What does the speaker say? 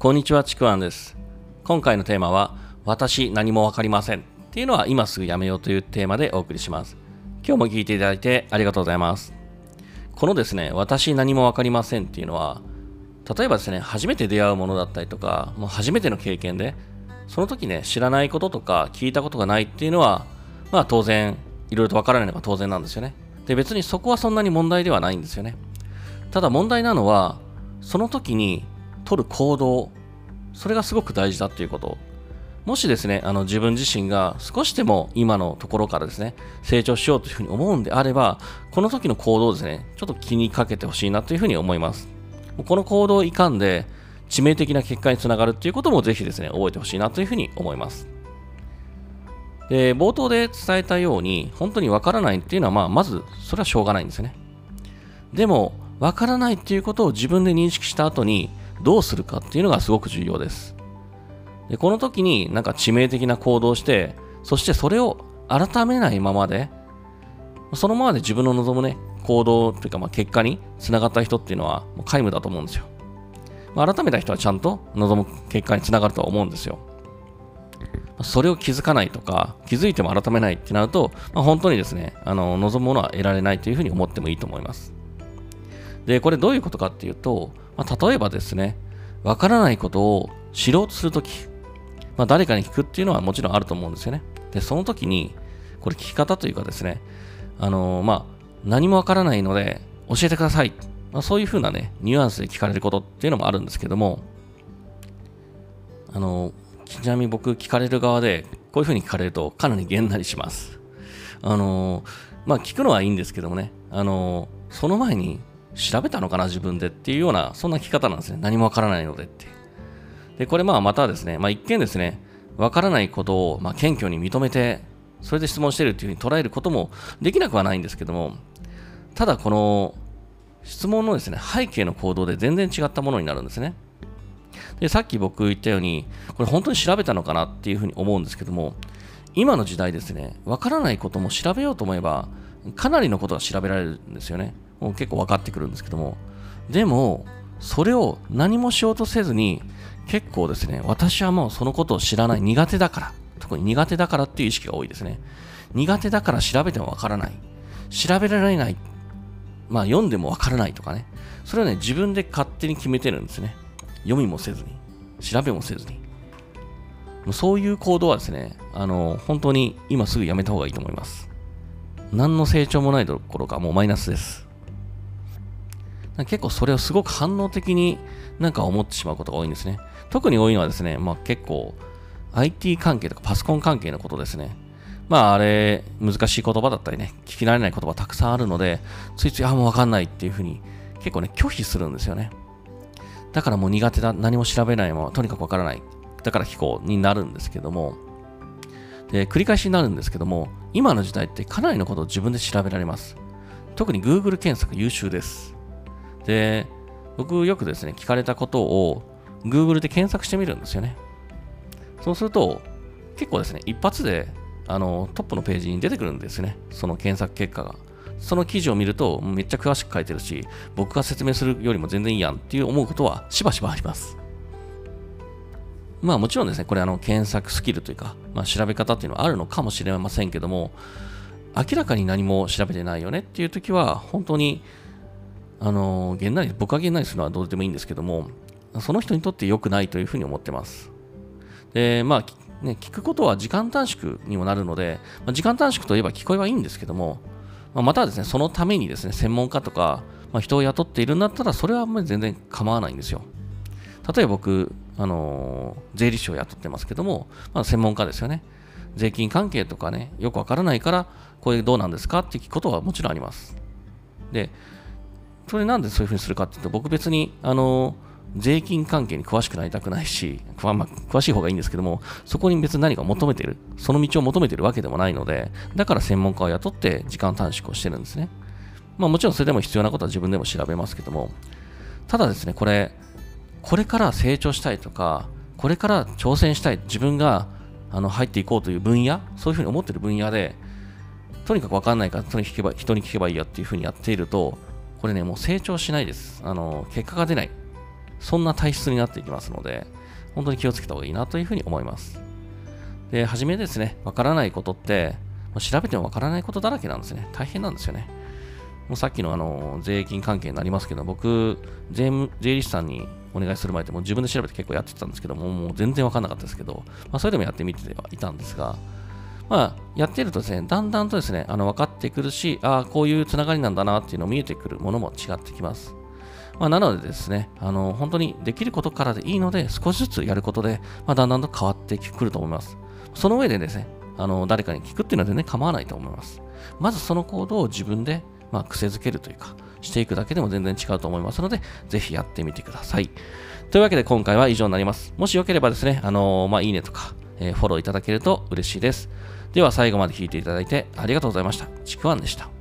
こんにちは、ちくわんです。今回のテーマは、私何もわかりませんっていうのは今すぐやめようというテーマでお送りします。今日も聞いていただいてありがとうございます。このですね、私何もわかりませんっていうのは、例えばですね、初めて出会うものだったりとか、もう初めての経験で、その時ね、知らないこととか聞いたことがないっていうのは、まあ当然、いろいろとわからないのが当然なんですよね。で、別にそこはそんなに問題ではないんですよね。ただ問題なのは、その時に取る行動、それがすごく大事だっていうこと。もしですね、あの自分自身が少しでも今のところからですね、成長しようというふうに思うんであれば、この時の行動をですね、ちょっと気にかけてほしいなというふうに思います。この行動をいかんで、致命的な結果につながるっていうこともぜひですね、覚えてほしいなというふうに思います。で、冒頭で伝えたように、本当にわからないっていうのは、まあ、まず、それはしょうがないんですね。でも、わからないっていうことを自分で認識した後に、どうするかっていうのがすごく重要です。でこの時になんか致命的な行動をして、そしてそれを改めないままで、そのままで自分の望むね、行動というかまあ結果につながった人っていうのはもう皆無だと思うんですよ。まあ、改めた人はちゃんと望む結果につながるとは思うんですよ。それを気づかないとか、気づいても改めないってなると、まあ、本当にですね、あの望むものは得られないというふうに思ってもいいと思います。で、これどういうことかっていうと、まあ、例えばですね、わからないことを知ろうとするとき、まあ、誰かに聞くっていうのはもちろんあると思うんですよね。で、その時に、これ聞き方というかですね、あのー、まあ、何もわからないので教えてください。まあ、そういうふうなね、ニュアンスで聞かれることっていうのもあるんですけども、あのー、ちなみに僕聞かれる側で、こういうふうに聞かれるとかなりげんなりします。あのー、まあ、聞くのはいいんですけどもね、あのその前に調べたのかな自分でっていうような、そんな聞き方なんですね。何もわからないのでって。で、これまあまたですね、まあ一見ですね、わからないことをま謙虚に認めて、それで質問してるっていうふうに捉えることもできなくはないんですけども、ただこの質問のですね、背景の行動で全然違ったものになるんですね。で、さっき僕言ったように、これ本当に調べたのかなっていうふうに思うんですけども、今の時代ですね、わからないことも調べようと思えば、かなりのことが調べられるんですよね。結構分かってくるんですけども。でも、それを何もしようとせずに、結構ですね、私はもうそのことを知らない、苦手だから、特に苦手だからっていう意識が多いですね。苦手だから調べてもわからない。調べられない。まあ読んでもわからないとかね。それはね、自分で勝手に決めてるんですね。読みもせずに、調べもせずに。そういう行動はですね、あの、本当に今すぐやめた方がいいと思います。何の成長もないところかもうマイナスです。結構それをすごく反応的になんか思ってしまうことが多いんですね。特に多いのはですね、まあ結構 IT 関係とかパソコン関係のことですね。まああれ、難しい言葉だったりね、聞き慣れない言葉たくさんあるので、ついつい、あ、もうわかんないっていうふうに結構ね、拒否するんですよね。だからもう苦手だ、何も調べないまま、とにかくわからない。だから聞こうになるんですけども、で、繰り返しになるんですけども、今の時代ってかなりのことを自分で調べられます。特に Google 検索優秀です。で、僕よくですね、聞かれたことを Google で検索してみるんですよね。そうすると、結構ですね、一発であのトップのページに出てくるんですね、その検索結果が。その記事を見ると、めっちゃ詳しく書いてるし、僕が説明するよりも全然いいやんっていう思うことはしばしばあります。まあもちろんですね、これあの検索スキルというか、まあ、調べ方っていうのはあるのかもしれませんけども、明らかに何も調べてないよねっていう時は、本当にあの、げんなり、僕はげんなりするのはどうでもいいんですけども、その人にとって良くないというふうに思ってます。で、まあ、ね、聞くことは時間短縮にもなるので、まあ、時間短縮といえば聞こえはいいんですけども、まあ、またはですね、そのためにですね、専門家とか、まあ、人を雇っているんだったら、それは全然構わないんですよ。例えば僕、あのー、税理士を雇ってますけども、まあ、専門家ですよね。税金関係とかね、よくわからないから、これどうなんですかって聞くことはもちろんあります。で、それなんでそういうふうにするかっていうと、僕別に、あの、税金関係に詳しくなりたくないし、まあ、詳しい方がいいんですけども、そこに別に何か求めてる、その道を求めてるわけでもないので、だから専門家を雇って時間短縮をしてるんですね。まあもちろんそれでも必要なことは自分でも調べますけども、ただですね、これ、これから成長したいとか、これから挑戦したい、自分があの入っていこうという分野、そういうふうに思ってる分野で、とにかくわかんないから人に聞けば人に聞けばいいやっていうふうにやっていると、これね、もう成長しないです。あの、結果が出ない。そんな体質になっていきますので、本当に気をつけた方がいいなというふうに思います。で、はじめですね、わからないことって、調べてもわからないことだらけなんですね。大変なんですよね。もうさっきのあの税金関係になりますけど、僕、税務税理士さんにお願いする前ってもう自分で調べて結構やってたんですけども、もう全然わかんなかったですけど、まあ、それでもやってみてはいたんですが、まあ、やってるとですね、だんだんとですね、あの分かってくるし、ああ、こういうつながりなんだなっていうの見えてくるものも違ってきます。まあ、なのでですね、あの本当にできることからでいいので、少しずつやることで、まあ、だんだんと変わってくると思います。その上でですね、あの誰かに聞くっていうのは全然構わないと思います。まずその行動を自分で、まあ、癖づけるというか、していくだけでも全然違うと思いますので、ぜひやってみてください。というわけで今回は以上になります。もしよければですね、あのー、まあ、いいねとか、えー、フォローいただけると嬉しいです。では最後まで聞いていただいてありがとうございました。ちくわんでした。